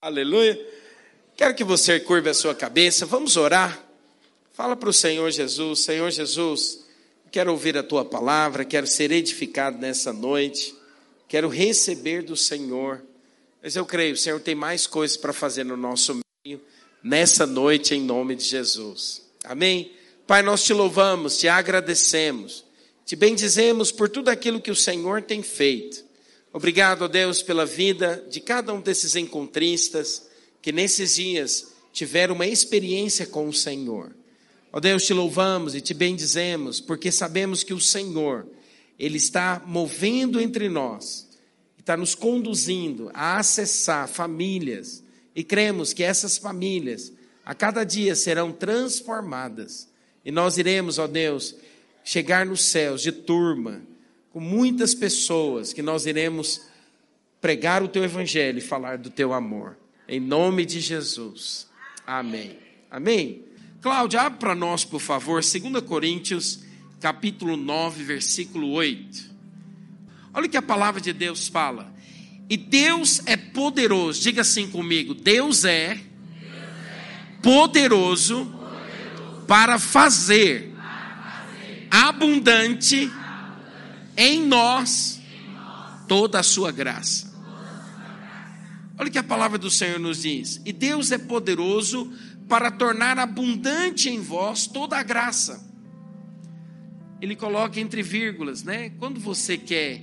Aleluia. Quero que você curva a sua cabeça. Vamos orar. Fala para o Senhor Jesus: Senhor Jesus, quero ouvir a tua palavra, quero ser edificado nessa noite, quero receber do Senhor. Mas eu creio, o Senhor tem mais coisas para fazer no nosso meio nessa noite, em nome de Jesus. Amém? Pai, nós te louvamos, te agradecemos, te bendizemos por tudo aquilo que o Senhor tem feito. Obrigado, ó Deus, pela vida de cada um desses encontristas que nesses dias tiveram uma experiência com o Senhor. Ó Deus, te louvamos e te bendizemos, porque sabemos que o Senhor, Ele está movendo entre nós, está nos conduzindo a acessar famílias, e cremos que essas famílias, a cada dia, serão transformadas, e nós iremos, ó Deus, chegar nos céus de turma, com muitas pessoas que nós iremos pregar o teu evangelho e falar do teu amor. Em nome de Jesus. Amém. Amém. Cláudia, abre para nós, por favor, 2 Coríntios, capítulo 9, versículo 8. Olha o que a palavra de Deus fala. E Deus é poderoso, diga assim comigo: Deus é, poderoso, para fazer, abundante em nós toda a sua graça. Olha o que a palavra do Senhor nos diz. E Deus é poderoso para tornar abundante em vós toda a graça. Ele coloca entre vírgulas, né? Quando você quer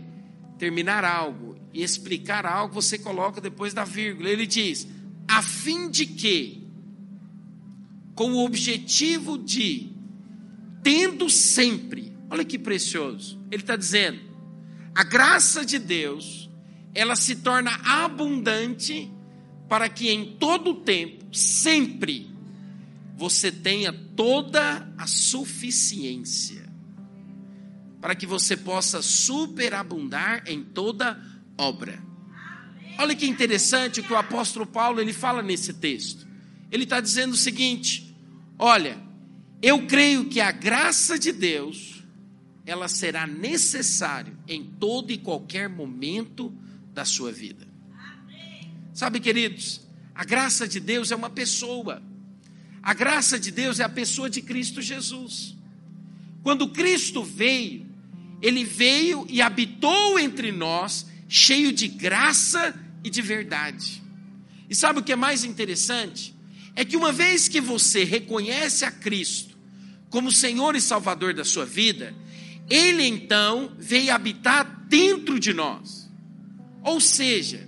terminar algo e explicar algo, você coloca depois da vírgula. Ele diz: a fim de que, com o objetivo de, tendo sempre Olha que precioso. Ele está dizendo: a graça de Deus, ela se torna abundante para que em todo o tempo, sempre, você tenha toda a suficiência. Para que você possa superabundar em toda obra. Olha que interessante o que o apóstolo Paulo ele fala nesse texto. Ele está dizendo o seguinte: olha, eu creio que a graça de Deus ela será necessária em todo e qualquer momento da sua vida. Sabe, queridos, a graça de Deus é uma pessoa. A graça de Deus é a pessoa de Cristo Jesus. Quando Cristo veio, ele veio e habitou entre nós, cheio de graça e de verdade. E sabe o que é mais interessante? É que uma vez que você reconhece a Cristo como Senhor e Salvador da sua vida, ele então veio habitar dentro de nós. Ou seja,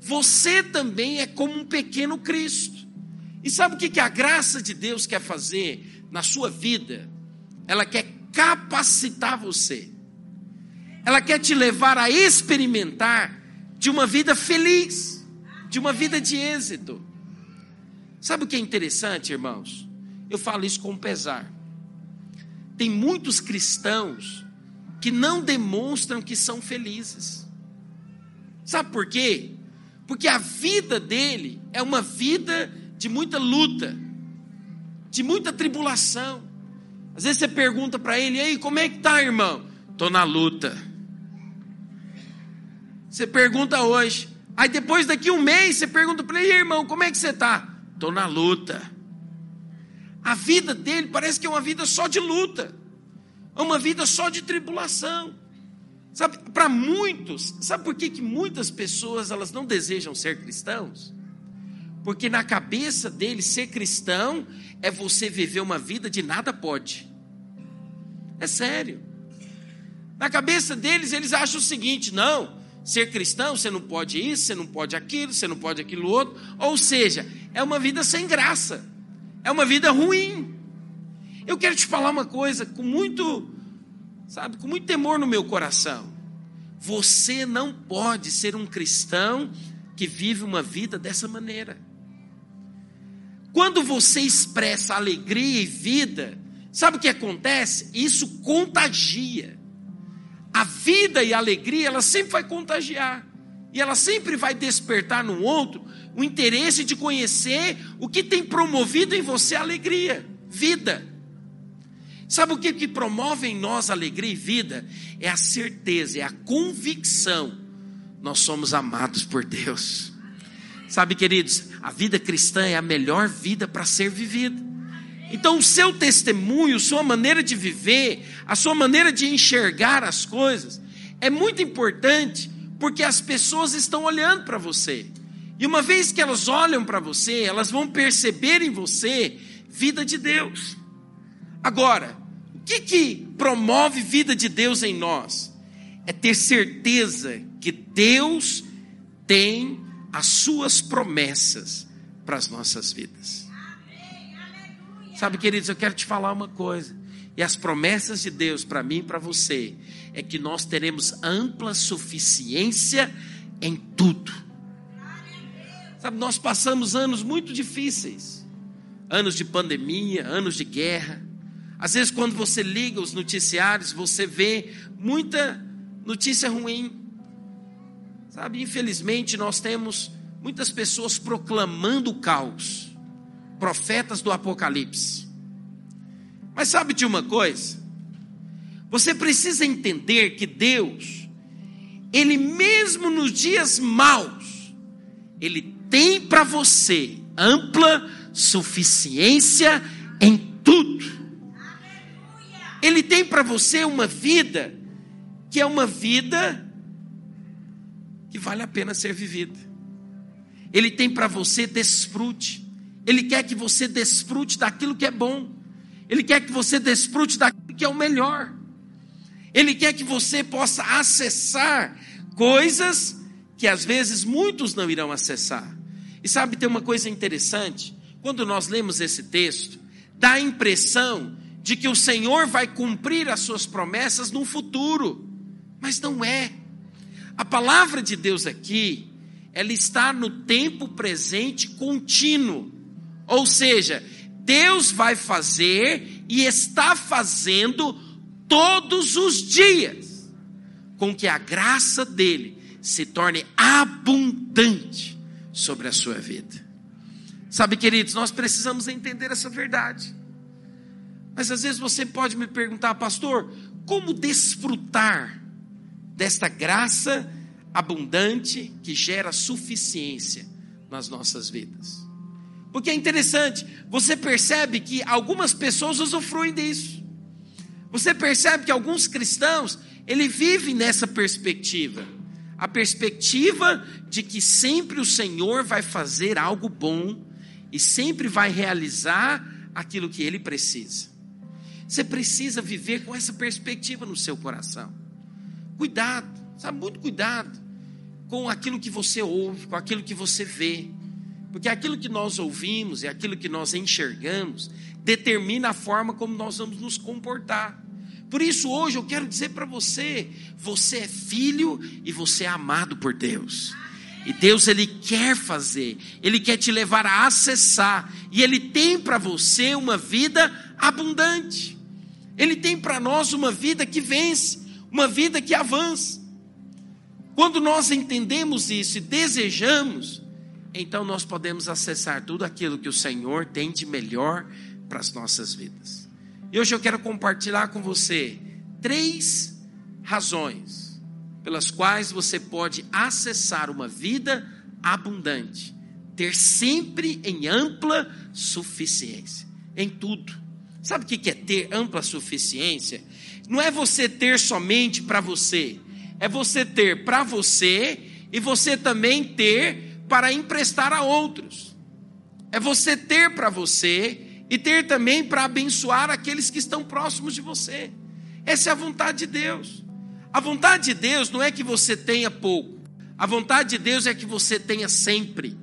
você também é como um pequeno Cristo. E sabe o que a graça de Deus quer fazer na sua vida? Ela quer capacitar você. Ela quer te levar a experimentar de uma vida feliz, de uma vida de êxito. Sabe o que é interessante, irmãos? Eu falo isso com pesar tem muitos cristãos que não demonstram que são felizes. Sabe por quê? Porque a vida dele é uma vida de muita luta, de muita tribulação. Às vezes você pergunta para ele, e aí, como é que tá, irmão? Tô na luta. Você pergunta hoje, aí depois daqui um mês você pergunta para ele, irmão, como é que você tá? Tô na luta. A vida dele parece que é uma vida só de luta, é uma vida só de tribulação. Sabe, para muitos, sabe por que, que muitas pessoas elas não desejam ser cristãos? Porque na cabeça deles ser cristão é você viver uma vida de nada pode. É sério. Na cabeça deles eles acham o seguinte: não, ser cristão você não pode isso, você não pode aquilo, você não pode aquilo outro. Ou seja, é uma vida sem graça é uma vida ruim. Eu quero te falar uma coisa com muito, sabe, com muito temor no meu coração. Você não pode ser um cristão que vive uma vida dessa maneira. Quando você expressa alegria e vida, sabe o que acontece? Isso contagia. A vida e a alegria, ela sempre vai contagiar. E ela sempre vai despertar no outro o interesse de conhecer o que tem promovido em você alegria, vida. Sabe o que, que promove em nós alegria e vida? É a certeza, é a convicção. Nós somos amados por Deus. Sabe, queridos, a vida cristã é a melhor vida para ser vivida. Então, o seu testemunho, sua maneira de viver, a sua maneira de enxergar as coisas, é muito importante, porque as pessoas estão olhando para você. E uma vez que elas olham para você, elas vão perceber em você vida de Deus. Agora, o que, que promove vida de Deus em nós? É ter certeza que Deus tem as suas promessas para as nossas vidas. Sabe, queridos, eu quero te falar uma coisa. E as promessas de Deus para mim e para você é que nós teremos ampla suficiência em tudo. Sabe, nós passamos anos muito difíceis. Anos de pandemia, anos de guerra. Às vezes, quando você liga os noticiários, você vê muita notícia ruim. Sabe, infelizmente nós temos muitas pessoas proclamando o caos, profetas do Apocalipse. Mas sabe de uma coisa? Você precisa entender que Deus, Ele mesmo nos dias maus, Ele tem para você ampla suficiência em tudo. Ele tem para você uma vida que é uma vida que vale a pena ser vivida. Ele tem para você desfrute. Ele quer que você desfrute daquilo que é bom. Ele quer que você desfrute daquilo que é o melhor. Ele quer que você possa acessar coisas que às vezes muitos não irão acessar. E sabe, tem uma coisa interessante. Quando nós lemos esse texto, dá a impressão de que o Senhor vai cumprir as suas promessas no futuro. Mas não é. A palavra de Deus aqui, ela está no tempo presente contínuo. Ou seja, Deus vai fazer e está fazendo todos os dias, com que a graça dele se torne abundante sobre a sua vida. Sabe, queridos, nós precisamos entender essa verdade. Mas às vezes você pode me perguntar, pastor, como desfrutar desta graça abundante que gera suficiência nas nossas vidas. Porque é interessante, você percebe que algumas pessoas usufruem disso. Você percebe que alguns cristãos, ele vive nessa perspectiva. A perspectiva de que sempre o Senhor vai fazer algo bom e sempre vai realizar aquilo que ele precisa. Você precisa viver com essa perspectiva no seu coração. Cuidado, sabe? Muito cuidado com aquilo que você ouve, com aquilo que você vê. Porque aquilo que nós ouvimos e aquilo que nós enxergamos determina a forma como nós vamos nos comportar. Por isso, hoje eu quero dizer para você: você é filho e você é amado por Deus. E Deus ele quer fazer, ele quer te levar a acessar, e ele tem para você uma vida abundante. Ele tem para nós uma vida que vence uma vida que avança. Quando nós entendemos isso e desejamos, então nós podemos acessar tudo aquilo que o Senhor tem de melhor para as nossas vidas. E hoje eu quero compartilhar com você três razões pelas quais você pode acessar uma vida abundante, ter sempre em ampla suficiência, em tudo. Sabe o que é ter ampla suficiência? não é você ter somente para você, é você ter para você e você também ter para emprestar a outros. É você ter para você e ter também para abençoar aqueles que estão próximos de você. Essa é a vontade de Deus. A vontade de Deus não é que você tenha pouco. A vontade de Deus é que você tenha sempre.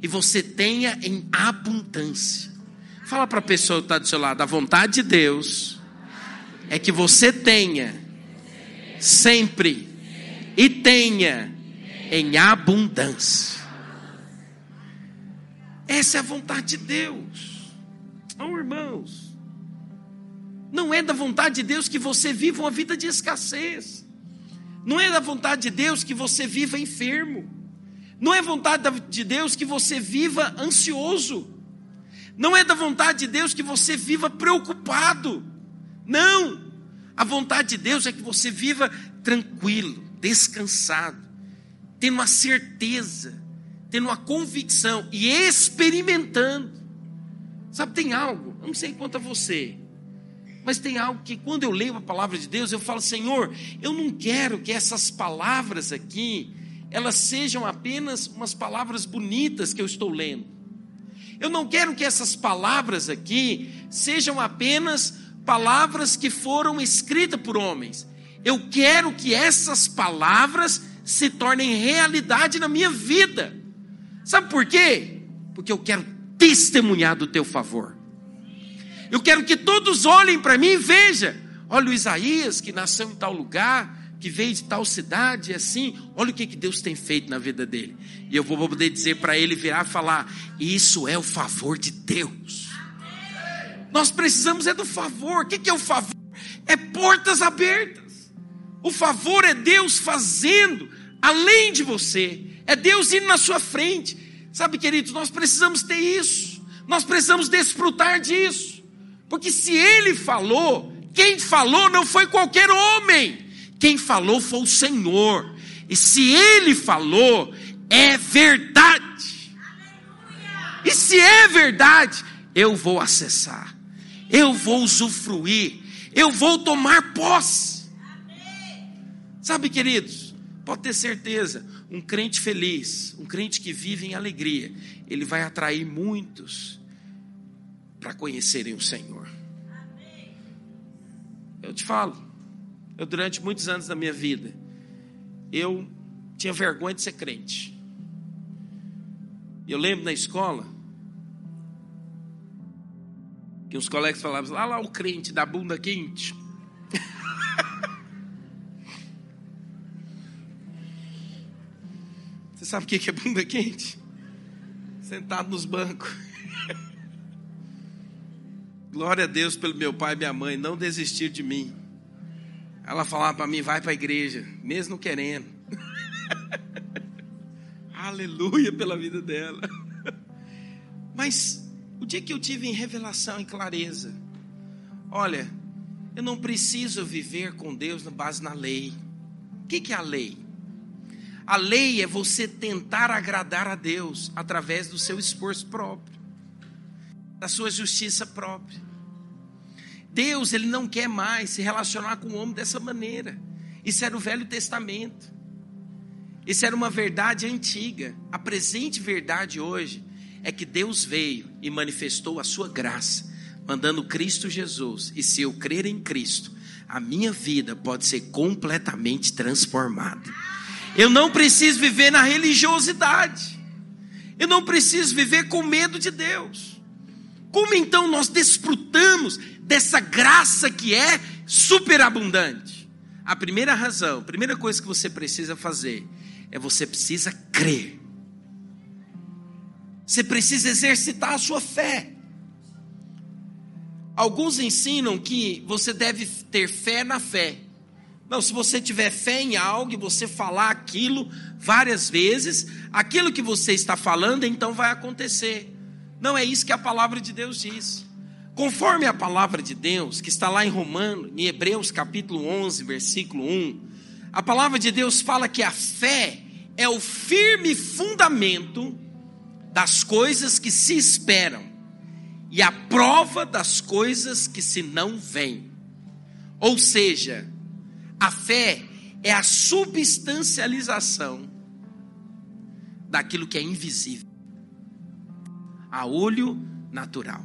E você tenha em abundância. Fala para a pessoa que está do seu lado, a vontade de Deus é que você tenha sempre e tenha em abundância. Essa é a vontade de Deus. Oh, irmãos, não é da vontade de Deus que você viva uma vida de escassez. Não é da vontade de Deus que você viva enfermo. Não é vontade de Deus que você viva ansioso. Não é da vontade de Deus que você viva preocupado. Não! A vontade de Deus é que você viva tranquilo, descansado, tendo uma certeza tendo uma convicção e experimentando. Sabe, tem algo, eu não sei quanto a você, mas tem algo que quando eu leio a palavra de Deus, eu falo, Senhor, eu não quero que essas palavras aqui, elas sejam apenas umas palavras bonitas que eu estou lendo. Eu não quero que essas palavras aqui sejam apenas palavras que foram escritas por homens. Eu quero que essas palavras se tornem realidade na minha vida. Sabe por quê? Porque eu quero testemunhar do teu favor. Eu quero que todos olhem para mim e vejam. Olha o Isaías que nasceu em tal lugar, que veio de tal cidade, assim. Olha o que, que Deus tem feito na vida dele. E eu vou poder dizer para ele virar e falar: Isso é o favor de Deus. Nós precisamos é do favor. O que, que é o favor? É portas abertas. O favor é Deus fazendo além de você. É Deus indo na sua frente. Sabe, queridos, nós precisamos ter isso. Nós precisamos desfrutar disso. Porque se ele falou, quem falou não foi qualquer homem. Quem falou foi o Senhor. E se ele falou, é verdade. E se é verdade, eu vou acessar. Eu vou usufruir. Eu vou tomar posse. Sabe, queridos, Pode ter certeza, um crente feliz, um crente que vive em alegria, ele vai atrair muitos para conhecerem o Senhor. Eu te falo, eu durante muitos anos da minha vida, eu tinha vergonha de ser crente. Eu lembro na escola que os colegas falavam, lá lá o crente da bunda quente. sabe o que é bunda quente? Sentado nos bancos. Glória a Deus pelo meu pai e minha mãe, não desistir de mim. Ela falava para mim, vai para a igreja, mesmo querendo. Aleluia pela vida dela. Mas o dia que eu tive em revelação e clareza, olha, eu não preciso viver com Deus na base na lei. O que é a lei? A lei é você tentar agradar a Deus através do seu esforço próprio, da sua justiça própria. Deus, ele não quer mais se relacionar com o homem dessa maneira. Isso era o Velho Testamento. Isso era uma verdade antiga. A presente verdade hoje é que Deus veio e manifestou a sua graça, mandando Cristo Jesus. E se eu crer em Cristo, a minha vida pode ser completamente transformada. Eu não preciso viver na religiosidade. Eu não preciso viver com medo de Deus. Como então nós desfrutamos dessa graça que é superabundante? A primeira razão, a primeira coisa que você precisa fazer é você precisa crer. Você precisa exercitar a sua fé. Alguns ensinam que você deve ter fé na fé. Não, se você tiver fé em algo e você falar aquilo várias vezes, aquilo que você está falando então vai acontecer. Não é isso que a palavra de Deus diz. Conforme a palavra de Deus, que está lá em Romanos, em Hebreus capítulo 11, versículo 1, a palavra de Deus fala que a fé é o firme fundamento das coisas que se esperam e a prova das coisas que se não veem. Ou seja, a fé é a substancialização daquilo que é invisível, a olho natural.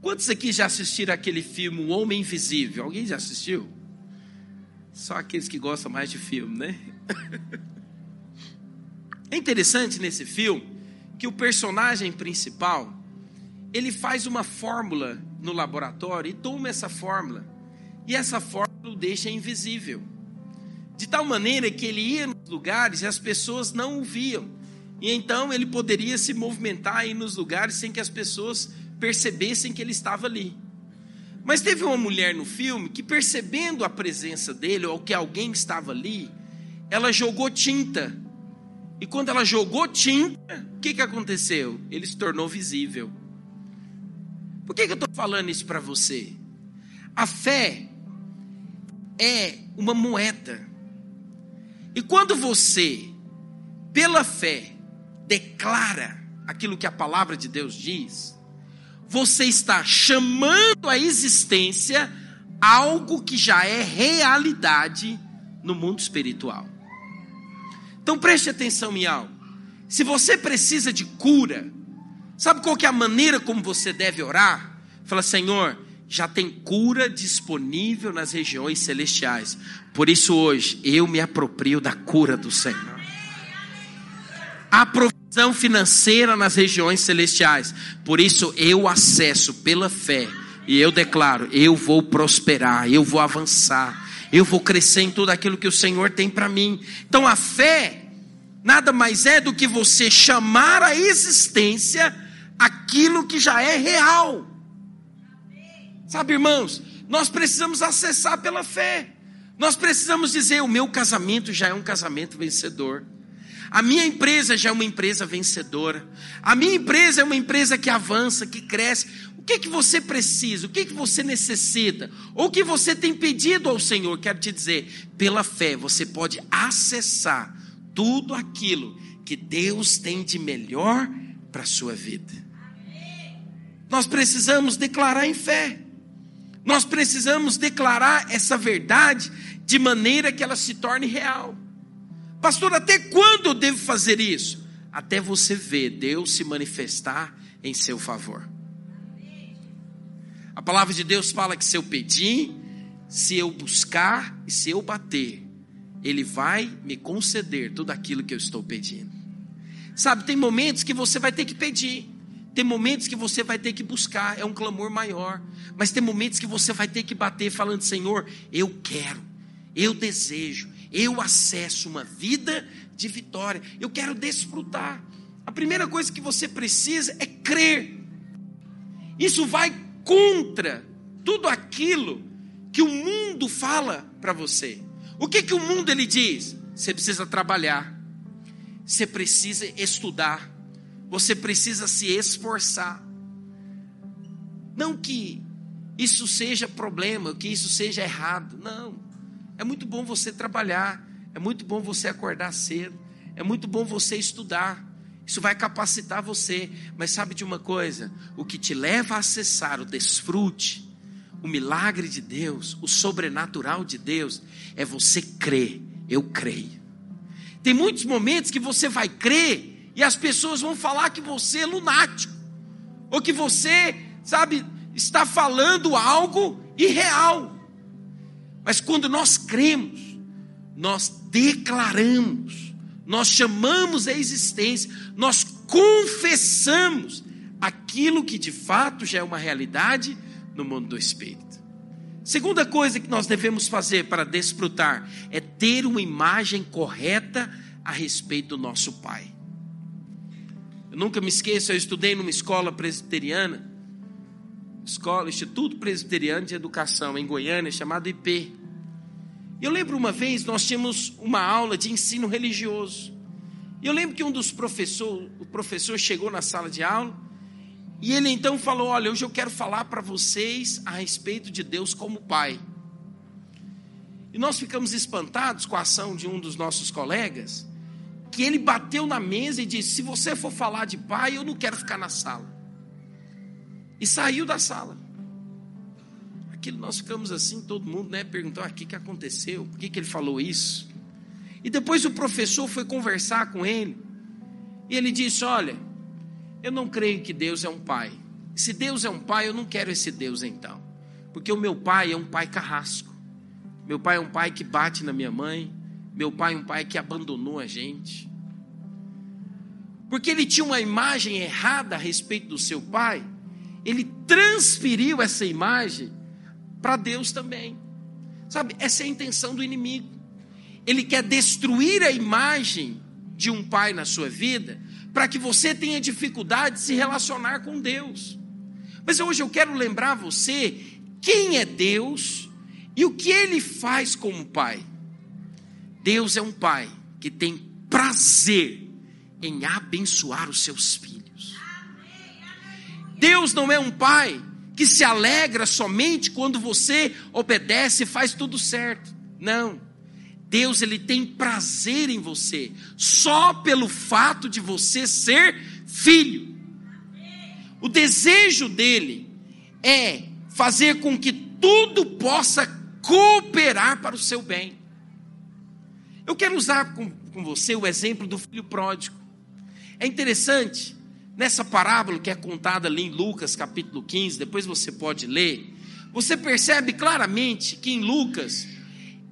Quantos aqui já assistiram aquele filme O Homem Invisível? Alguém já assistiu? Só aqueles que gostam mais de filme, né? É interessante nesse filme que o personagem principal ele faz uma fórmula no laboratório e toma essa fórmula e essa fórmula o deixa invisível. De tal maneira que ele ia nos lugares e as pessoas não o viam. E então ele poderia se movimentar aí nos lugares sem que as pessoas percebessem que ele estava ali. Mas teve uma mulher no filme que, percebendo a presença dele, ou que alguém estava ali, ela jogou tinta. E quando ela jogou tinta, o que, que aconteceu? Ele se tornou visível. Por que, que eu estou falando isso para você? A fé é uma moeda. E quando você, pela fé, declara aquilo que a palavra de Deus diz, você está chamando à existência algo que já é realidade no mundo espiritual. Então preste atenção em algo. Se você precisa de cura, sabe qual que é a maneira como você deve orar? Fala, Senhor, já tem cura disponível nas regiões celestiais. Por isso hoje eu me aproprio da cura do Senhor. A provisão financeira nas regiões celestiais. Por isso eu acesso pela fé e eu declaro: eu vou prosperar, eu vou avançar, eu vou crescer em tudo aquilo que o Senhor tem para mim. Então a fé nada mais é do que você chamar à existência aquilo que já é real. Sabe, irmãos, nós precisamos acessar pela fé. Nós precisamos dizer: o meu casamento já é um casamento vencedor. A minha empresa já é uma empresa vencedora. A minha empresa é uma empresa que avança, que cresce. O que, que você precisa? O que, que você necessita? Ou o que você tem pedido ao Senhor? Quero te dizer, pela fé você pode acessar tudo aquilo que Deus tem de melhor para a sua vida. Nós precisamos declarar em fé. Nós precisamos declarar essa verdade de maneira que ela se torne real. Pastor, até quando eu devo fazer isso? Até você ver Deus se manifestar em seu favor. A palavra de Deus fala que se eu pedir, se eu buscar e se eu bater, Ele vai me conceder tudo aquilo que eu estou pedindo. Sabe, tem momentos que você vai ter que pedir, tem momentos que você vai ter que buscar, é um clamor maior, mas tem momentos que você vai ter que bater, falando: Senhor, eu quero, eu desejo, eu acesso uma vida de vitória. Eu quero desfrutar. A primeira coisa que você precisa é crer. Isso vai contra tudo aquilo que o mundo fala para você. O que que o mundo ele diz? Você precisa trabalhar. Você precisa estudar. Você precisa se esforçar. Não que isso seja problema, que isso seja errado. Não. É muito bom você trabalhar, é muito bom você acordar cedo, é muito bom você estudar. Isso vai capacitar você, mas sabe de uma coisa? O que te leva a acessar o desfrute, o milagre de Deus, o sobrenatural de Deus, é você crer. Eu creio. Tem muitos momentos que você vai crer e as pessoas vão falar que você é lunático, ou que você, sabe, está falando algo irreal. Mas quando nós cremos, nós declaramos, nós chamamos a existência, nós confessamos aquilo que de fato já é uma realidade no mundo do espírito. Segunda coisa que nós devemos fazer para desfrutar é ter uma imagem correta a respeito do nosso Pai. Eu nunca me esqueço, eu estudei numa escola presbiteriana escola, Instituto Presbiteriano de Educação em Goiânia, chamado IP. Eu lembro uma vez nós tínhamos uma aula de ensino religioso. E eu lembro que um dos professores, o professor chegou na sala de aula e ele então falou: "Olha, hoje eu quero falar para vocês a respeito de Deus como Pai". E nós ficamos espantados com a ação de um dos nossos colegas, que ele bateu na mesa e disse: "Se você for falar de Pai, eu não quero ficar na sala". E saiu da sala. Aquilo nós ficamos assim, todo mundo, né? Perguntou: ah, o que, que aconteceu? Por que, que ele falou isso? E depois o professor foi conversar com ele. E ele disse: Olha, eu não creio que Deus é um pai. Se Deus é um pai, eu não quero esse Deus então. Porque o meu pai é um pai carrasco. Meu pai é um pai que bate na minha mãe. Meu pai é um pai que abandonou a gente. Porque ele tinha uma imagem errada a respeito do seu pai ele transferiu essa imagem para Deus também. Sabe, essa é a intenção do inimigo. Ele quer destruir a imagem de um pai na sua vida, para que você tenha dificuldade de se relacionar com Deus. Mas hoje eu quero lembrar você quem é Deus e o que ele faz como pai. Deus é um pai que tem prazer em abençoar os seus filhos. Deus não é um pai que se alegra somente quando você obedece e faz tudo certo. Não. Deus ele tem prazer em você, só pelo fato de você ser filho. O desejo dele é fazer com que tudo possa cooperar para o seu bem. Eu quero usar com, com você o exemplo do filho pródigo. É interessante, nessa parábola que é contada ali em Lucas capítulo 15, depois você pode ler, você percebe claramente que em Lucas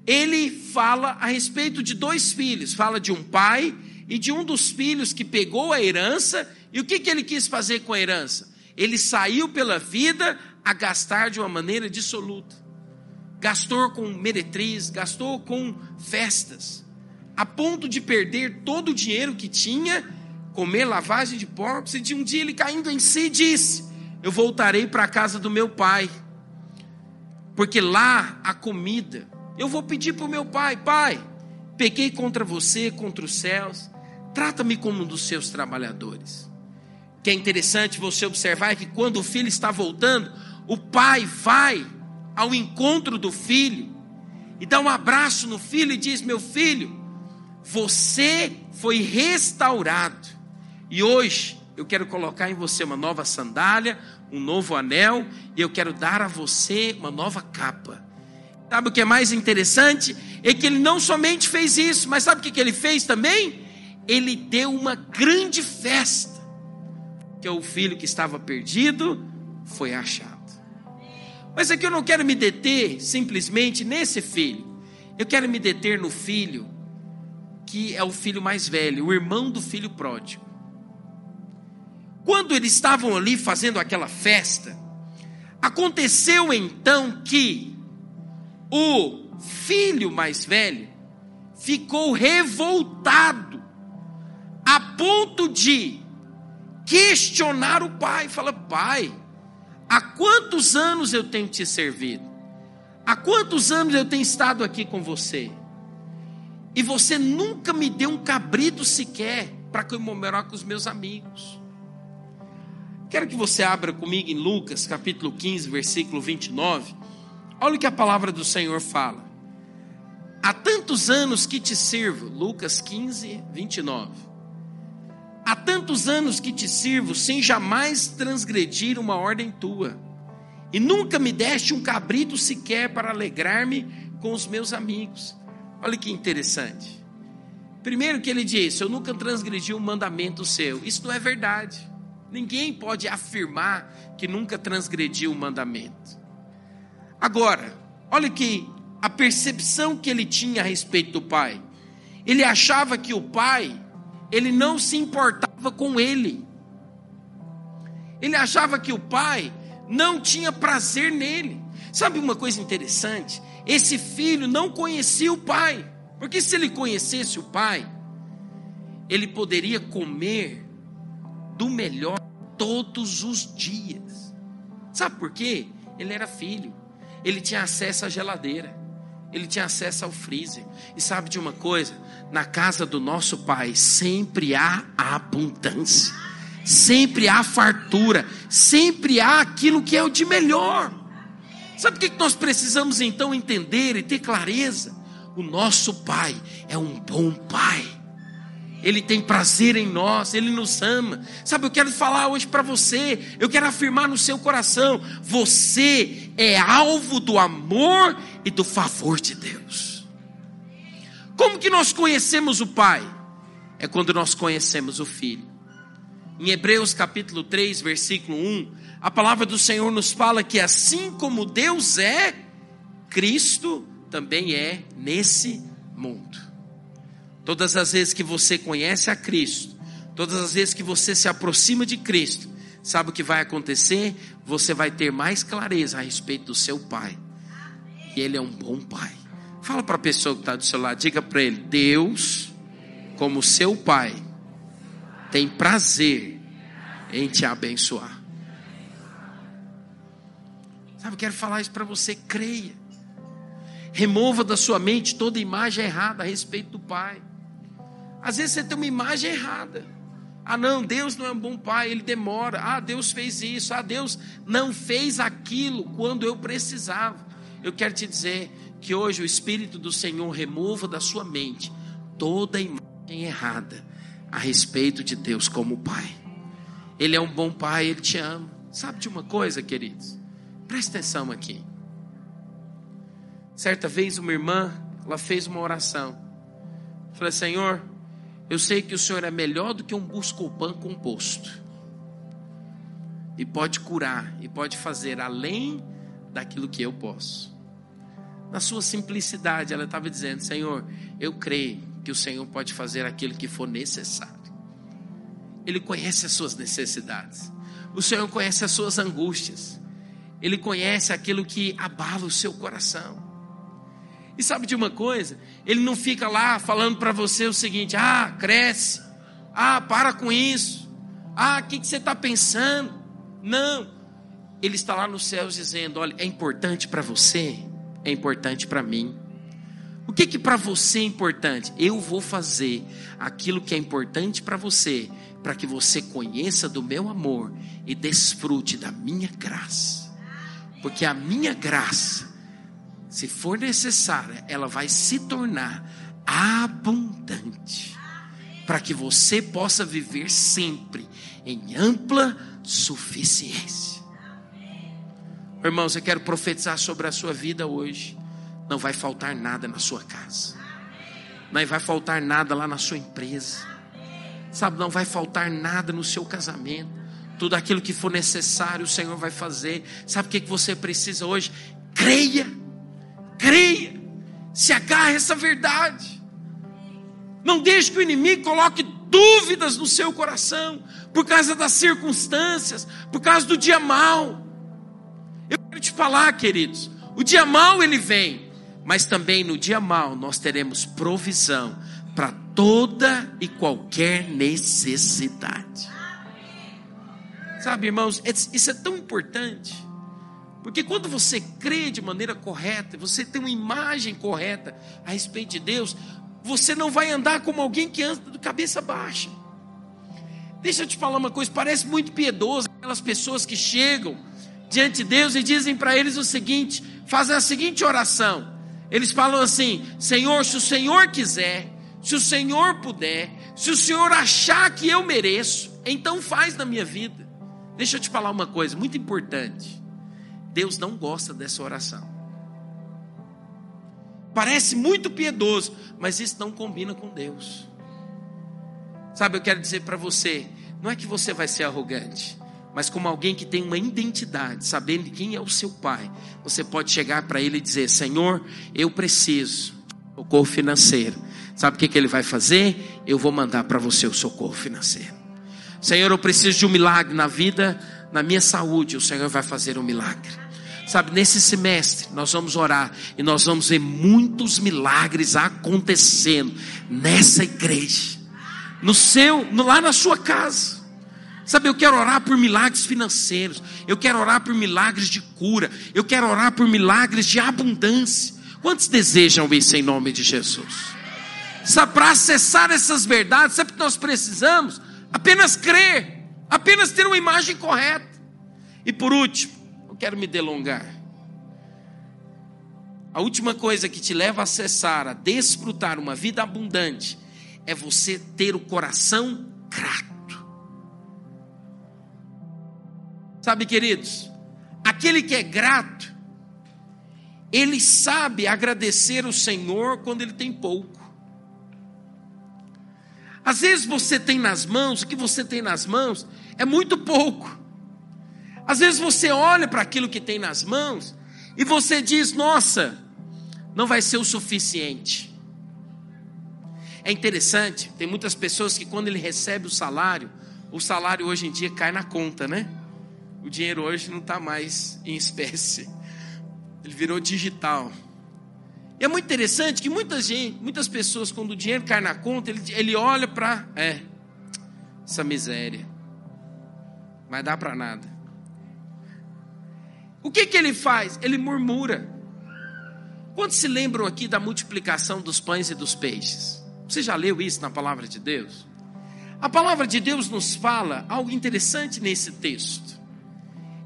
ele fala a respeito de dois filhos, fala de um pai e de um dos filhos que pegou a herança, e o que, que ele quis fazer com a herança? Ele saiu pela vida a gastar de uma maneira dissoluta. Gastou com meretriz, gastou com festas, a ponto de perder todo o dinheiro que tinha, comer lavagem de porcos, e de um dia ele caindo em si disse: Eu voltarei para a casa do meu pai, porque lá a comida eu vou pedir para o meu pai: Pai, pequei contra você, contra os céus, trata-me como um dos seus trabalhadores. Que é interessante você observar que quando o filho está voltando, o pai vai ao encontro do filho e dá um abraço no filho e diz: Meu filho, você foi restaurado e hoje eu quero colocar em você uma nova sandália, um novo anel e eu quero dar a você uma nova capa. Sabe o que é mais interessante? É que ele não somente fez isso, mas sabe o que ele fez também? Ele deu uma grande festa. Que o filho que estava perdido foi achado. Mas aqui eu não quero me deter simplesmente nesse filho. Eu quero me deter no filho que é o filho mais velho, o irmão do filho pródigo. Quando eles estavam ali fazendo aquela festa, aconteceu então que o filho mais velho ficou revoltado a ponto de questionar o pai. Fala, pai, há quantos anos eu tenho te servido? Há quantos anos eu tenho estado aqui com você? E você nunca me deu um cabrito sequer para comemorar com os meus amigos. Quero que você abra comigo em Lucas, capítulo 15, versículo 29. Olha o que a palavra do Senhor fala. Há tantos anos que te sirvo, Lucas 15, 29. Há tantos anos que te sirvo sem jamais transgredir uma ordem tua, e nunca me deste um cabrito sequer para alegrar-me com os meus amigos. Olha que interessante. Primeiro que ele disse: Eu nunca transgredi um mandamento seu. Isso não é verdade. Ninguém pode afirmar que nunca transgrediu um mandamento. Agora, olha que a percepção que ele tinha a respeito do pai. Ele achava que o pai, ele não se importava com ele. Ele achava que o pai não tinha prazer nele. Sabe uma coisa interessante? Esse filho não conhecia o pai. Porque se ele conhecesse o pai, ele poderia comer do melhor todos os dias. Sabe por quê? Ele era filho ele tinha acesso à geladeira, ele tinha acesso ao freezer. E sabe de uma coisa? Na casa do nosso pai sempre há abundância, sempre há fartura, sempre há aquilo que é o de melhor. Sabe o que nós precisamos então entender e ter clareza? O nosso pai é um bom pai. Ele tem prazer em nós, Ele nos ama. Sabe, eu quero falar hoje para você, eu quero afirmar no seu coração: você é alvo do amor e do favor de Deus. Como que nós conhecemos o Pai? É quando nós conhecemos o Filho. Em Hebreus capítulo 3, versículo 1, a palavra do Senhor nos fala que assim como Deus é, Cristo também é nesse mundo. Todas as vezes que você conhece a Cristo, todas as vezes que você se aproxima de Cristo, sabe o que vai acontecer? Você vai ter mais clareza a respeito do seu Pai. E Ele é um bom Pai. Fala para a pessoa que está do seu lado, diga para ele: Deus, como seu Pai, tem prazer em te abençoar. Sabe, eu quero falar isso para você, creia. Remova da sua mente toda imagem errada a respeito do Pai. Às vezes você tem uma imagem errada. Ah, não, Deus não é um bom pai, ele demora. Ah, Deus fez isso. Ah, Deus não fez aquilo quando eu precisava. eu quero te dizer que hoje o Espírito do Senhor remova da sua mente toda imagem errada a respeito de Deus como Pai. Ele é um bom Pai, Ele te ama. Sabe de uma coisa, queridos? Presta atenção aqui. Certa vez uma irmã, ela fez uma oração. Falei, Senhor, eu sei que o Senhor é melhor do que um buscopan composto. E pode curar, e pode fazer além daquilo que eu posso. Na sua simplicidade, ela estava dizendo: Senhor, eu creio que o Senhor pode fazer aquilo que for necessário. Ele conhece as suas necessidades. O Senhor conhece as suas angústias. Ele conhece aquilo que abala o seu coração. E sabe de uma coisa? Ele não fica lá falando para você o seguinte: ah, cresce, ah, para com isso, ah, o que, que você está pensando? Não, ele está lá nos céus dizendo: olha, é importante para você, é importante para mim. O que que para você é importante? Eu vou fazer aquilo que é importante para você, para que você conheça do meu amor e desfrute da minha graça. Porque a minha graça se for necessária, ela vai se tornar abundante, para que você possa viver sempre em ampla suficiência. Irmãos, eu quero profetizar sobre a sua vida hoje. Não vai faltar nada na sua casa, não vai faltar nada lá na sua empresa, sabe? Não vai faltar nada no seu casamento. Tudo aquilo que for necessário, o Senhor vai fazer. Sabe o que você precisa hoje? Creia creia, se agarre essa verdade. Não deixe que o inimigo coloque dúvidas no seu coração, por causa das circunstâncias, por causa do dia mal. Eu quero te falar, queridos, o dia mal ele vem, mas também no dia mal nós teremos provisão para toda e qualquer necessidade. Sabe, irmãos, isso é tão importante. Porque quando você crê de maneira correta, você tem uma imagem correta a respeito de Deus, você não vai andar como alguém que anda de cabeça baixa. Deixa eu te falar uma coisa, parece muito piedoso aquelas pessoas que chegam diante de Deus e dizem para eles o seguinte, fazem a seguinte oração. Eles falam assim: Senhor, se o Senhor quiser, se o Senhor puder, se o Senhor achar que eu mereço, então faz na minha vida. Deixa eu te falar uma coisa muito importante. Deus não gosta dessa oração. Parece muito piedoso, mas isso não combina com Deus. Sabe, eu quero dizer para você, não é que você vai ser arrogante, mas como alguém que tem uma identidade, sabendo quem é o seu pai, você pode chegar para ele e dizer: Senhor, eu preciso socorro financeiro. Sabe o que, que ele vai fazer? Eu vou mandar para você o socorro financeiro. Senhor, eu preciso de um milagre na vida, na minha saúde. O Senhor vai fazer um milagre. Sabe, nesse semestre nós vamos orar e nós vamos ver muitos milagres acontecendo nessa igreja, no seu, lá na sua casa. Sabe, eu quero orar por milagres financeiros, eu quero orar por milagres de cura, eu quero orar por milagres de abundância. Quantos desejam isso em nome de Jesus? Sabe, para acessar essas verdades, sabe o que nós precisamos? Apenas crer, apenas ter uma imagem correta. E por último, quero me delongar. A última coisa que te leva a acessar, a desfrutar uma vida abundante, é você ter o coração grato. Sabe, queridos, aquele que é grato, ele sabe agradecer o Senhor quando ele tem pouco. Às vezes você tem nas mãos, o que você tem nas mãos é muito pouco. Às vezes você olha para aquilo que tem nas mãos e você diz: nossa, não vai ser o suficiente. É interessante, tem muitas pessoas que quando ele recebe o salário, o salário hoje em dia cai na conta, né? O dinheiro hoje não está mais em espécie, ele virou digital. E é muito interessante que muita gente, muitas pessoas, quando o dinheiro cai na conta, ele, ele olha para, é, essa miséria, vai dar para nada. O que, que ele faz? Ele murmura. Quantos se lembram aqui da multiplicação dos pães e dos peixes? Você já leu isso na palavra de Deus? A palavra de Deus nos fala algo interessante nesse texto.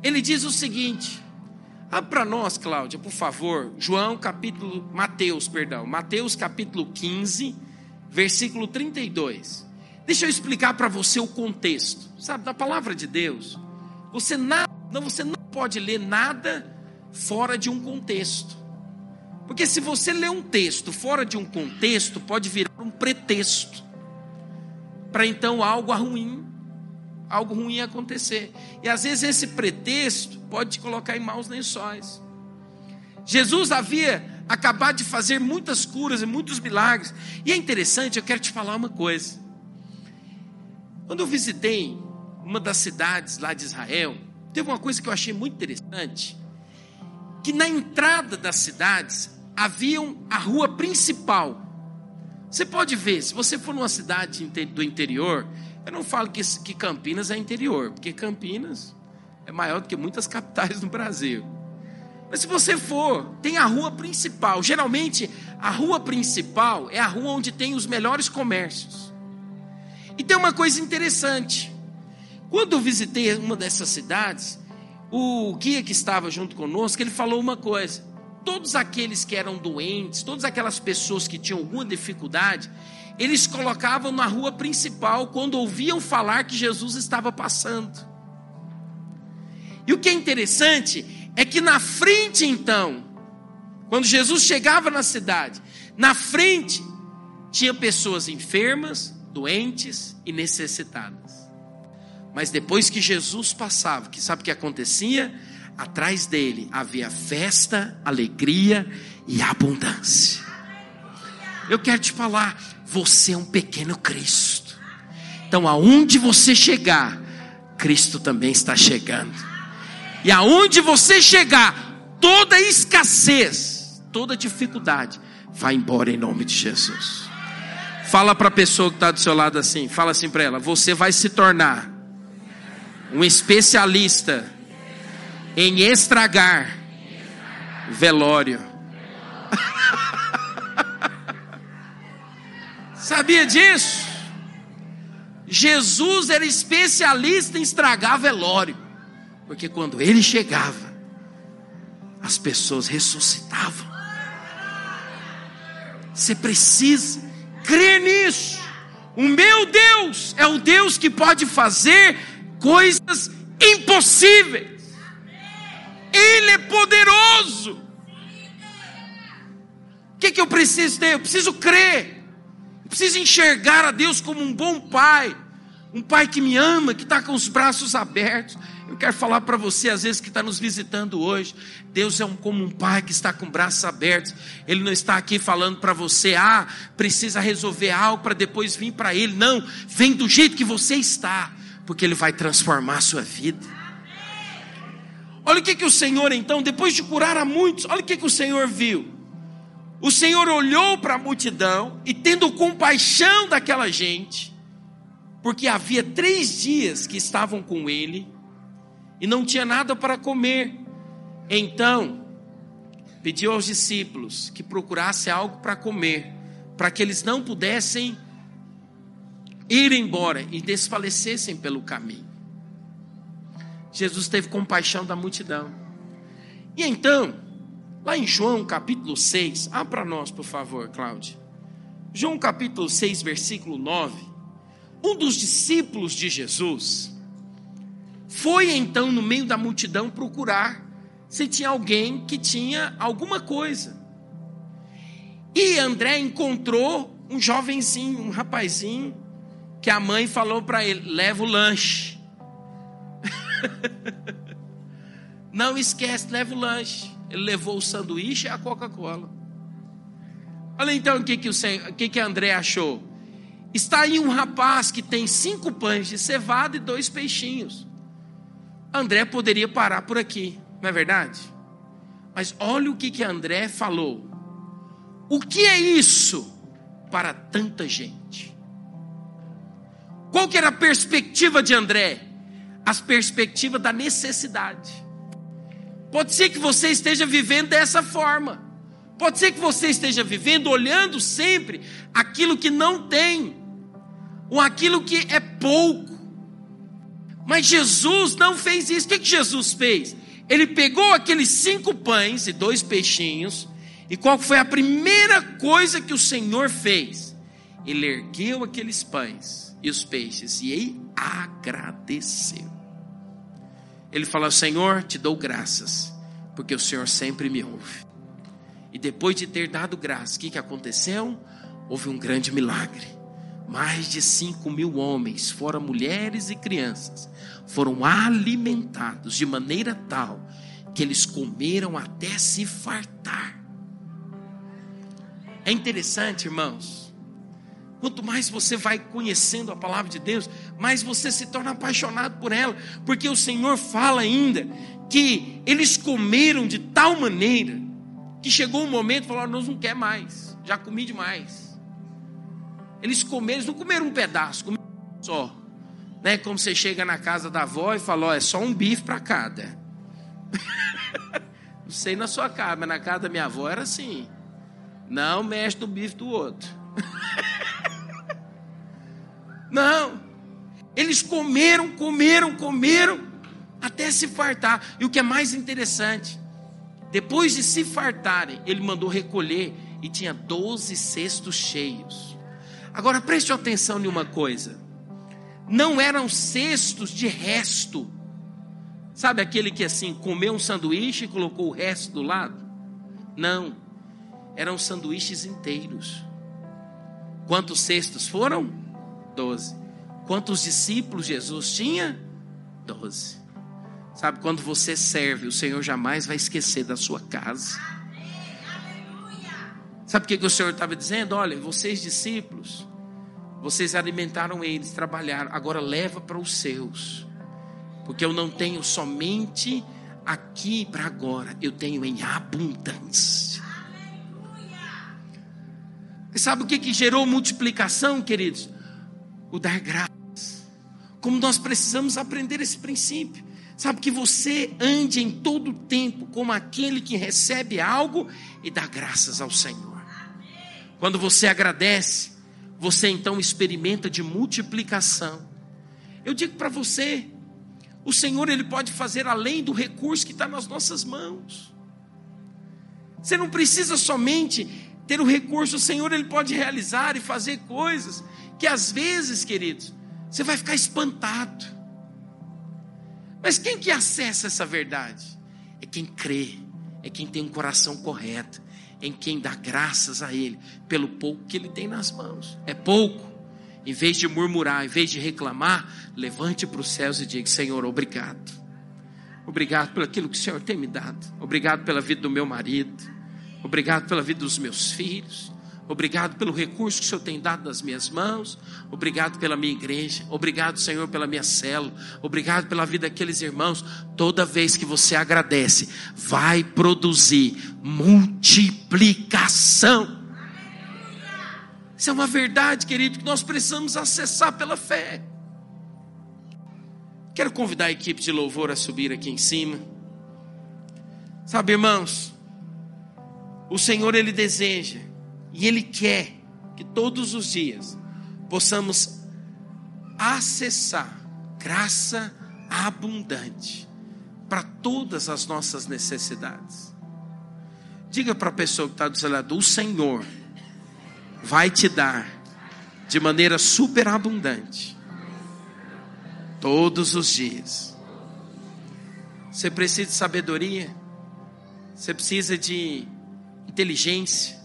Ele diz o seguinte: Abre para nós, Cláudia, por favor, João capítulo, Mateus, perdão, Mateus capítulo 15, versículo 32. Deixa eu explicar para você o contexto, sabe, da palavra de Deus. Você, não, você não pode ler nada fora de um contexto. Porque se você lê um texto fora de um contexto, pode virar um pretexto para então algo ruim, algo ruim acontecer. E às vezes esse pretexto pode te colocar em maus lençóis. Jesus havia acabado de fazer muitas curas e muitos milagres. E é interessante, eu quero te falar uma coisa. Quando eu visitei uma das cidades lá de Israel, teve uma coisa que eu achei muito interessante, que na entrada das cidades haviam a rua principal. Você pode ver, se você for numa cidade do interior, eu não falo que, que Campinas é interior, porque Campinas é maior do que muitas capitais no Brasil. Mas se você for, tem a rua principal. Geralmente, a rua principal é a rua onde tem os melhores comércios. E tem uma coisa interessante. Quando eu visitei uma dessas cidades, o guia que estava junto conosco, ele falou uma coisa todos aqueles que eram doentes, todas aquelas pessoas que tinham alguma dificuldade, eles colocavam na rua principal quando ouviam falar que Jesus estava passando. E o que é interessante é que na frente então, quando Jesus chegava na cidade, na frente tinha pessoas enfermas, doentes e necessitadas. Mas depois que Jesus passava, que sabe o que acontecia? Atrás dele havia festa, alegria e abundância. Eu quero te falar, você é um pequeno Cristo. Então, aonde você chegar, Cristo também está chegando. E aonde você chegar, toda escassez, toda dificuldade, vai embora em nome de Jesus. Fala para a pessoa que está do seu lado assim, fala assim para ela: você vai se tornar um especialista em estragar velório. Sabia disso? Jesus era especialista em estragar velório, porque quando ele chegava, as pessoas ressuscitavam. Você precisa crer nisso. O meu Deus é o Deus que pode fazer coisas impossíveis. Ele é poderoso. O que, que eu preciso ter? Eu preciso crer. Eu preciso enxergar a Deus como um bom pai. Um pai que me ama, que está com os braços abertos. Eu quero falar para você, às vezes, que está nos visitando hoje. Deus é um, como um pai que está com braços abertos. Ele não está aqui falando para você, ah, precisa resolver algo para depois vir para Ele. Não, vem do jeito que você está, porque Ele vai transformar a sua vida. Olha o que, que o Senhor, então, depois de curar a muitos, olha o que, que o Senhor viu. O Senhor olhou para a multidão e, tendo compaixão daquela gente, porque havia três dias que estavam com ele e não tinha nada para comer, então pediu aos discípulos que procurassem algo para comer, para que eles não pudessem ir embora e desfalecessem pelo caminho. Jesus teve compaixão da multidão. E então, lá em João capítulo 6, abra para nós, por favor, Cláudia. João capítulo 6, versículo 9. Um dos discípulos de Jesus foi então no meio da multidão procurar se tinha alguém que tinha alguma coisa. E André encontrou um jovenzinho, um rapazinho, que a mãe falou para ele: leva o lanche. Não esquece, leva o lanche. Ele levou o sanduíche e a Coca-Cola. Olha então o que, que, o, que, que André achou. Está aí um rapaz que tem cinco pães de cevada e dois peixinhos. André poderia parar por aqui, não é verdade? Mas olha o que, que André falou. O que é isso para tanta gente? Qual que era a perspectiva de André? As perspectivas da necessidade. Pode ser que você esteja vivendo dessa forma. Pode ser que você esteja vivendo olhando sempre aquilo que não tem, ou aquilo que é pouco. Mas Jesus não fez isso. O que, que Jesus fez? Ele pegou aqueles cinco pães e dois peixinhos, e qual foi a primeira coisa que o Senhor fez? Ele ergueu aqueles pães e os peixes e ele agradeceu. Ele falou: Senhor, te dou graças, porque o Senhor sempre me ouve. E depois de ter dado graças, o que, que aconteceu? Houve um grande milagre. Mais de cinco mil homens, fora mulheres e crianças, foram alimentados de maneira tal que eles comeram até se fartar. É interessante, irmãos. Quanto mais você vai conhecendo a palavra de Deus, mais você se torna apaixonado por ela, porque o Senhor fala ainda que eles comeram de tal maneira que chegou um momento e falaram: Nós não quer mais, já comi demais. Eles comeram, eles não comeram um pedaço, comeram só. Né? Como você chega na casa da avó e fala: Ó, é só um bife para cada. não sei na sua casa, mas na casa da minha avó era assim. Não mexe no bife do outro. não. Eles comeram, comeram, comeram até se fartar. E o que é mais interessante, depois de se fartarem, ele mandou recolher e tinha 12 cestos cheios. Agora preste atenção em uma coisa: não eram cestos de resto. Sabe aquele que assim comeu um sanduíche e colocou o resto do lado? Não, eram sanduíches inteiros. Quantos cestos foram? Doze. Quantos discípulos Jesus tinha? Doze. Sabe, quando você serve, o Senhor jamais vai esquecer da sua casa. Sabe o que, que o Senhor estava dizendo? Olha, vocês discípulos, vocês alimentaram eles, trabalharam, agora leva para os seus. Porque eu não tenho somente aqui para agora, eu tenho em abundância. Sabe o que, que gerou multiplicação, queridos? O dar graças. Como nós precisamos aprender esse princípio. Sabe que você ande em todo o tempo como aquele que recebe algo e dá graças ao Senhor. Quando você agradece, você então experimenta de multiplicação. Eu digo para você, o Senhor ele pode fazer além do recurso que está nas nossas mãos. Você não precisa somente ter o recurso, o Senhor ele pode realizar e fazer coisas que às vezes, queridos, você vai ficar espantado. Mas quem que acessa essa verdade? É quem crê, é quem tem um coração correto, em quem dá graças a Ele pelo pouco que Ele tem nas mãos. É pouco. Em vez de murmurar, em vez de reclamar, levante para os céus e diga: Senhor, obrigado. Obrigado pelo aquilo que o Senhor tem me dado. Obrigado pela vida do meu marido. Obrigado pela vida dos meus filhos. Obrigado pelo recurso que o Senhor tem dado nas minhas mãos. Obrigado pela minha igreja. Obrigado, Senhor, pela minha célula. Obrigado pela vida daqueles irmãos. Toda vez que você agradece, vai produzir multiplicação. Isso é uma verdade, querido, que nós precisamos acessar pela fé. Quero convidar a equipe de louvor a subir aqui em cima. Sabe, irmãos, o Senhor, Ele deseja e Ele quer que todos os dias possamos acessar graça abundante para todas as nossas necessidades. Diga para a pessoa que está do seu lado: o Senhor vai te dar de maneira superabundante todos os dias. Você precisa de sabedoria, você precisa de inteligência,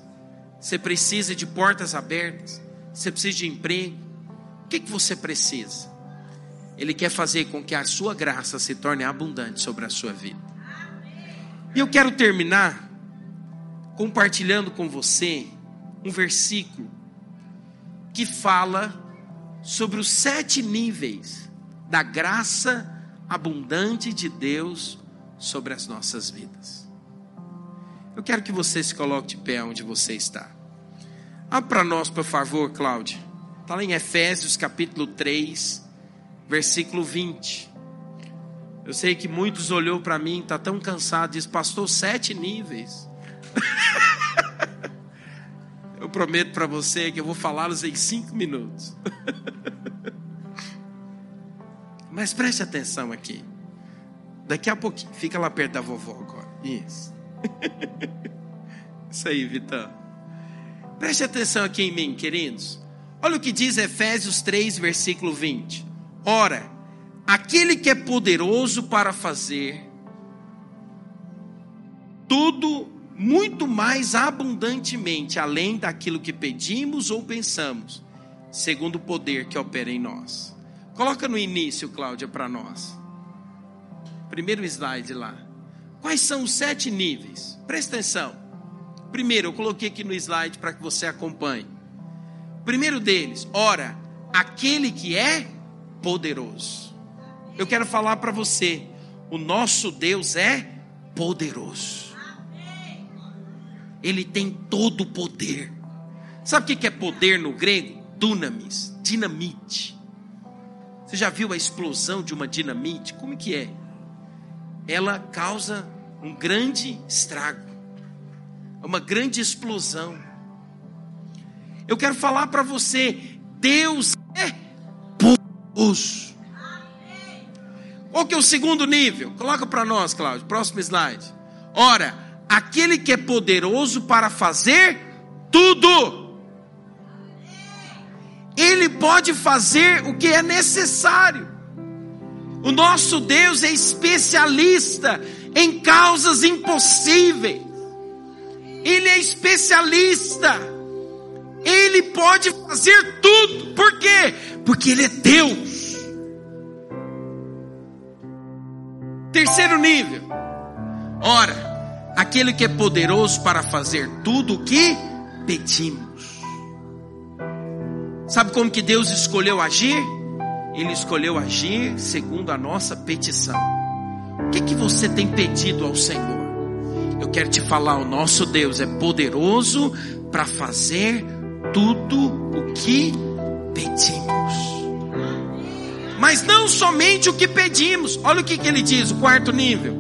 você precisa de portas abertas, você precisa de emprego. O que, que você precisa? Ele quer fazer com que a sua graça se torne abundante sobre a sua vida. E eu quero terminar compartilhando com você um versículo que fala sobre os sete níveis da graça abundante de Deus sobre as nossas vidas. Eu quero que você se coloque de pé onde você está. Abra para nós, por favor, Cláudia. Está lá em Efésios capítulo 3, versículo 20. Eu sei que muitos olhou para mim, está tão cansado, diz, pastor, sete níveis. eu prometo para você que eu vou falá-los em cinco minutos. Mas preste atenção aqui. Daqui a pouquinho. Fica lá perto da vovó agora. Isso. Isso aí, Vitão. Preste atenção aqui em mim, queridos. Olha o que diz Efésios 3, versículo 20. Ora, aquele que é poderoso para fazer tudo muito mais abundantemente, além daquilo que pedimos ou pensamos, segundo o poder que opera em nós. Coloca no início, Cláudia, para nós. Primeiro slide lá. Quais são os sete níveis? Presta atenção. Primeiro, eu coloquei aqui no slide para que você acompanhe. Primeiro deles, ora, aquele que é poderoso. Eu quero falar para você, o nosso Deus é poderoso. Ele tem todo o poder. Sabe o que é poder no grego? Dunamis, dinamite. Você já viu a explosão de uma dinamite? Como que é? Ela causa um grande estrago, uma grande explosão. Eu quero falar para você, Deus é poderoso. Qual que é o segundo nível? Coloca para nós, Cláudio, próximo slide. Ora, aquele que é poderoso para fazer tudo. Ele pode fazer o que é necessário. O nosso Deus é especialista em causas impossíveis. Ele é especialista. Ele pode fazer tudo. Por quê? Porque Ele é Deus. Terceiro nível. Ora, aquele que é poderoso para fazer tudo o que pedimos. Sabe como que Deus escolheu agir? Ele escolheu agir segundo a nossa petição. O que que você tem pedido ao Senhor? Eu quero te falar, o nosso Deus é poderoso para fazer tudo o que pedimos. Mas não somente o que pedimos. Olha o que, que ele diz, o quarto nível.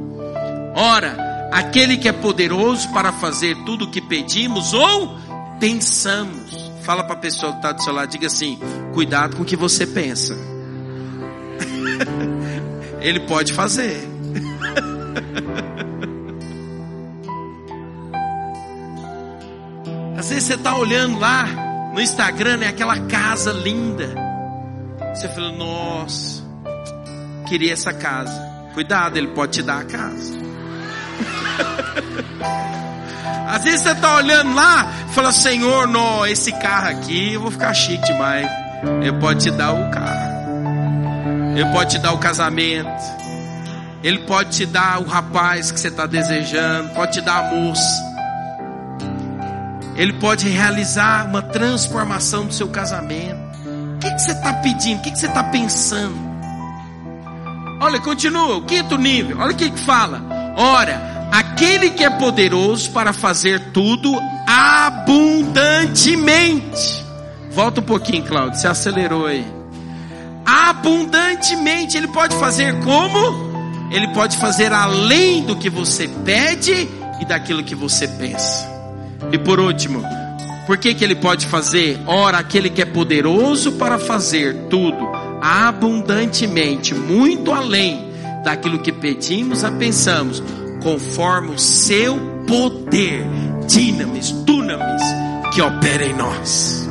Ora, aquele que é poderoso para fazer tudo o que pedimos ou pensamos. Fala para a pessoa que está do seu lado, diga assim: cuidado com o que você pensa. Ele pode fazer. Às vezes você está olhando lá no Instagram, é aquela casa linda. Você fala, nossa, queria essa casa. Cuidado, ele pode te dar a casa. Às vezes você está olhando lá fala, Senhor, não, esse carro aqui eu vou ficar chique demais. Ele pode te dar o carro. Ele pode te dar o casamento. Ele pode te dar o rapaz que você está desejando. Pode te dar a moça. Ele pode realizar uma transformação do seu casamento. O que, que você está pedindo? O que, que você está pensando? Olha, continua. O quinto nível. Olha o que, que fala. Ora, aquele que é poderoso para fazer tudo abundantemente. Volta um pouquinho, Cláudio, você acelerou aí. Abundantemente, ele pode fazer como? Ele pode fazer além do que você pede e daquilo que você pensa. E por último, por que que ele pode fazer? Ora, aquele que é poderoso para fazer tudo abundantemente, muito além daquilo que pedimos a pensamos, conforme o seu poder, dinamis, dunamis, que opera em nós.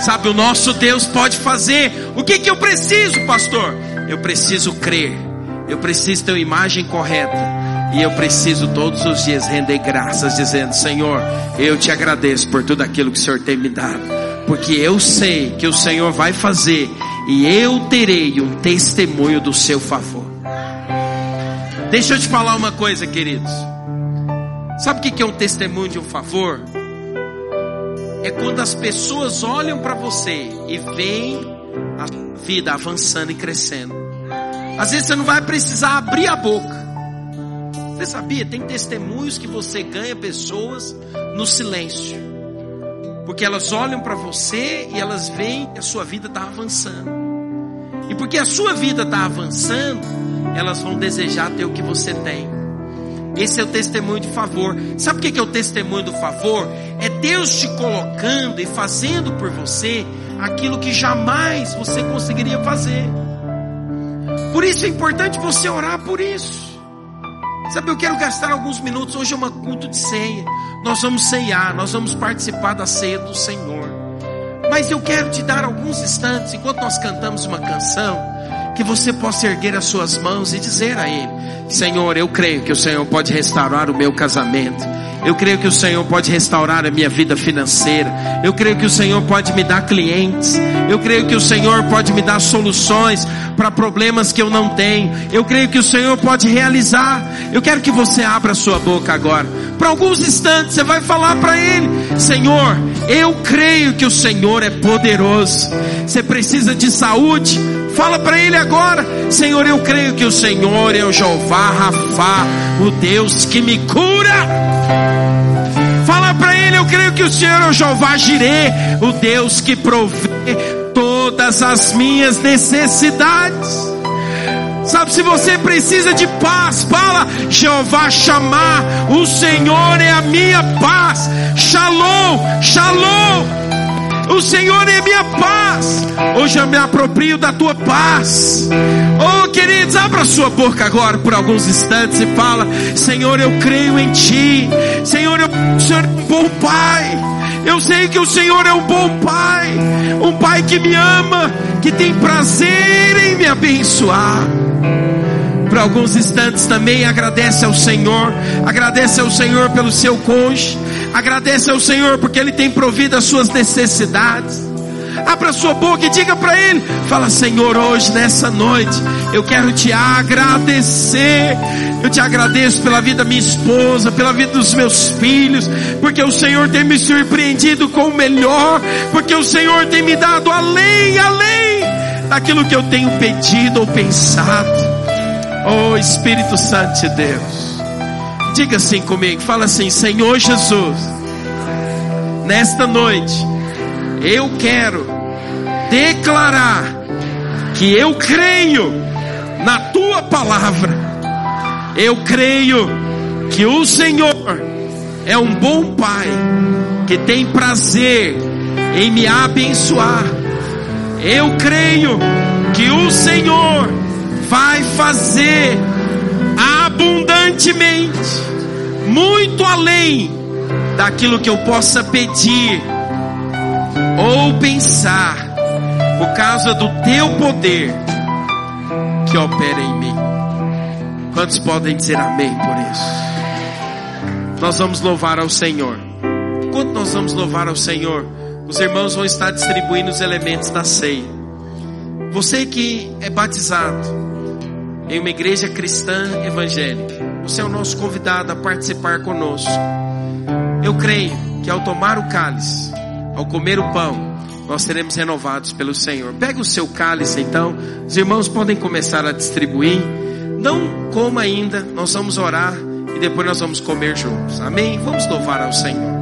Sabe, o nosso Deus pode fazer. O que que eu preciso, pastor? Eu preciso crer. Eu preciso ter uma imagem correta. E eu preciso todos os dias render graças, dizendo: Senhor, eu te agradeço por tudo aquilo que o Senhor tem me dado. Porque eu sei que o Senhor vai fazer. E eu terei um testemunho do seu favor. Deixa eu te falar uma coisa, queridos. Sabe o que é um testemunho de um favor? É quando as pessoas olham para você e veem a vida avançando e crescendo. Às vezes você não vai precisar abrir a boca. Você sabia? Tem testemunhos que você ganha pessoas no silêncio. Porque elas olham para você e elas veem que a sua vida está avançando. E porque a sua vida está avançando, elas vão desejar ter o que você tem. Esse é o testemunho de favor. Sabe o que é o testemunho do favor? É Deus te colocando e fazendo por você aquilo que jamais você conseguiria fazer. Por isso é importante você orar por isso. Sabe, eu quero gastar alguns minutos. Hoje é uma culto de ceia. Nós vamos ceiar, nós vamos participar da ceia do Senhor. Mas eu quero te dar alguns instantes, enquanto nós cantamos uma canção, que você possa erguer as suas mãos e dizer a Ele: Senhor, eu creio que o Senhor pode restaurar o meu casamento. Eu creio que o Senhor pode restaurar a minha vida financeira. Eu creio que o Senhor pode me dar clientes. Eu creio que o Senhor pode me dar soluções para problemas que eu não tenho. Eu creio que o Senhor pode realizar. Eu quero que você abra sua boca agora. Por alguns instantes você vai falar para Ele: Senhor, eu creio que o Senhor é poderoso. Você precisa de saúde? Fala para Ele agora: Senhor, eu creio que o Senhor é o Jeová Rafa, o Deus que me cura. Fala para ele, eu creio que o Senhor é o Jeová Jireh, o Deus que provê todas as minhas necessidades. Sabe, se você precisa de paz, fala, Jeová chamar, o Senhor é a minha paz. Shalom, shalom. O Senhor é minha paz. Hoje eu me aproprio da tua paz. Oh, queridos, abra sua boca agora por alguns instantes e fala: Senhor, eu creio em ti. Senhor, eu, o Senhor é um bom pai. Eu sei que o Senhor é um bom pai, um pai que me ama, que tem prazer em me abençoar por alguns instantes também agradece ao Senhor, agradece ao Senhor pelo seu cônjuge, agradece ao Senhor porque Ele tem provido as suas necessidades. Abra sua boca e diga para Ele: Fala, Senhor, hoje, nessa noite, eu quero te agradecer. Eu te agradeço pela vida da minha esposa, pela vida dos meus filhos, porque o Senhor tem me surpreendido com o melhor, porque o Senhor tem me dado além, além daquilo que eu tenho pedido ou pensado. Oh Espírito Santo de Deus. Diga assim comigo, fala assim, Senhor Jesus, nesta noite, eu quero declarar que eu creio na tua palavra. Eu creio que o Senhor é um bom pai que tem prazer em me abençoar. Eu creio que o Senhor vai fazer abundantemente, muito além daquilo que eu possa pedir ou pensar, por causa do teu poder que opera em mim. Quantos podem dizer amém por isso? Nós vamos louvar ao Senhor. Enquanto nós vamos louvar ao Senhor, os irmãos vão estar distribuindo os elementos da ceia. Você que é batizado, em uma igreja cristã evangélica. Você é o nosso convidado a participar conosco. Eu creio que ao tomar o cálice, ao comer o pão, nós seremos renovados pelo Senhor. Pega o seu cálice então, os irmãos podem começar a distribuir. Não coma ainda, nós vamos orar e depois nós vamos comer juntos. Amém? Vamos louvar ao Senhor.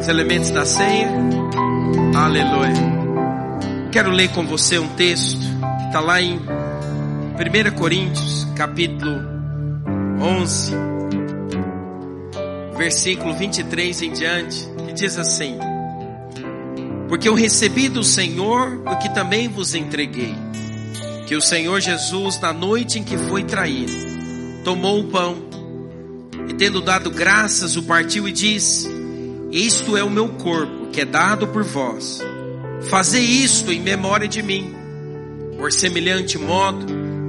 Os elementos da ceia? Aleluia. Quero ler com você um texto que está lá em 1 Coríntios, capítulo 11, versículo 23 em diante, que diz assim: Porque eu recebi do Senhor o que também vos entreguei, que o Senhor Jesus, na noite em que foi traído, tomou o pão e, tendo dado graças, o partiu e disse: Isto é o meu corpo, que é dado por vós. Fazei isto em memória de mim. Por semelhante modo,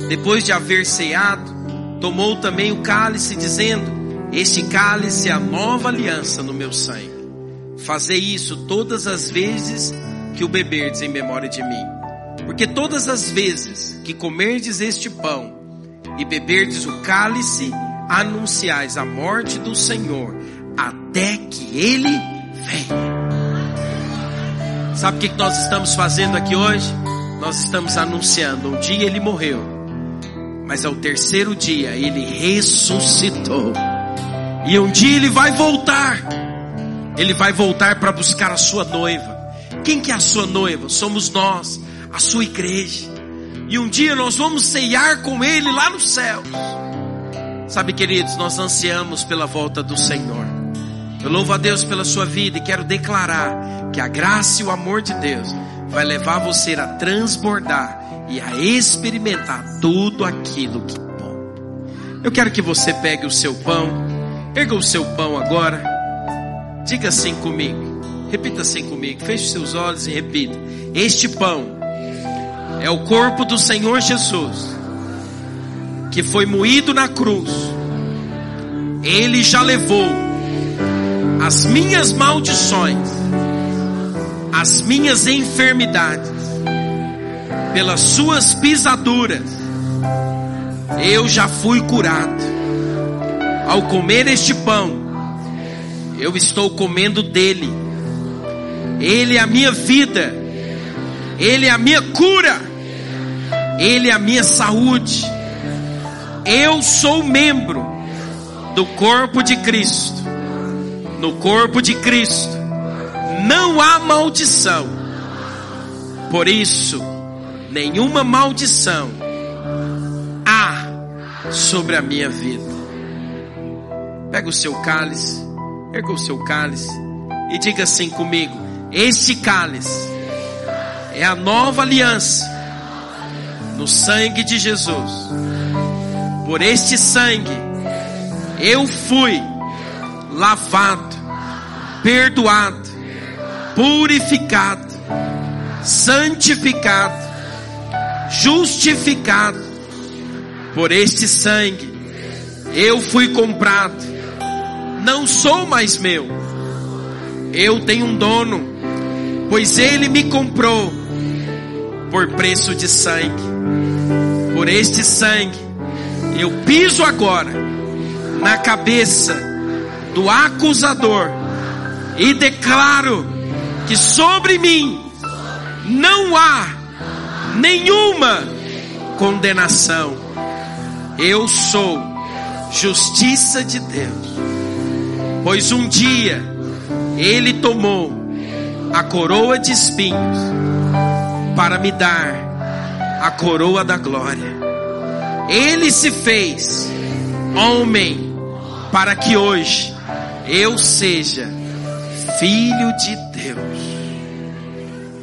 depois de haver ceado, tomou também o cálice, dizendo: Este cálice é a nova aliança no meu sangue. Fazei isso todas as vezes que o beberdes em memória de mim. Porque todas as vezes que comerdes este pão e beberdes o cálice, anunciais a morte do Senhor até que ele venha. Sabe o que nós estamos fazendo aqui hoje? Nós estamos anunciando: um dia ele morreu, mas ao terceiro dia ele ressuscitou, e um dia ele vai voltar. Ele vai voltar para buscar a sua noiva. Quem que é a sua noiva? Somos nós, a sua igreja. E um dia nós vamos ceiar com ele lá no céu. Sabe, queridos, nós ansiamos pela volta do Senhor. Eu louvo a Deus pela sua vida e quero declarar que a graça e o amor de Deus vai levar você a transbordar e a experimentar tudo aquilo que é bom. Eu quero que você pegue o seu pão, erga o seu pão agora. Diga assim comigo. Repita assim comigo. Feche seus olhos e repita. Este pão é o corpo do Senhor Jesus, que foi moído na cruz. Ele já levou as minhas maldições, as minhas enfermidades, pelas suas pisaduras, eu já fui curado. Ao comer este pão, eu estou comendo dele. Ele é a minha vida. Ele é a minha cura. Ele é a minha saúde. Eu sou membro do corpo de Cristo. No corpo de Cristo não há maldição. Por isso, nenhuma maldição há sobre a minha vida. Pega o seu cálice, erga o seu cálice e diga assim comigo: Este cálice é a nova aliança no sangue de Jesus. Por este sangue eu fui lavado, perdoado, purificado, santificado, justificado. Por este sangue eu fui comprado. Não sou mais meu. Eu tenho um dono, pois ele me comprou por preço de sangue. Por este sangue eu piso agora na cabeça do acusador e declaro que sobre mim não há nenhuma condenação. Eu sou justiça de Deus, pois um dia Ele tomou a coroa de espinhos para me dar a coroa da glória. Ele se fez homem para que hoje eu seja filho de Deus.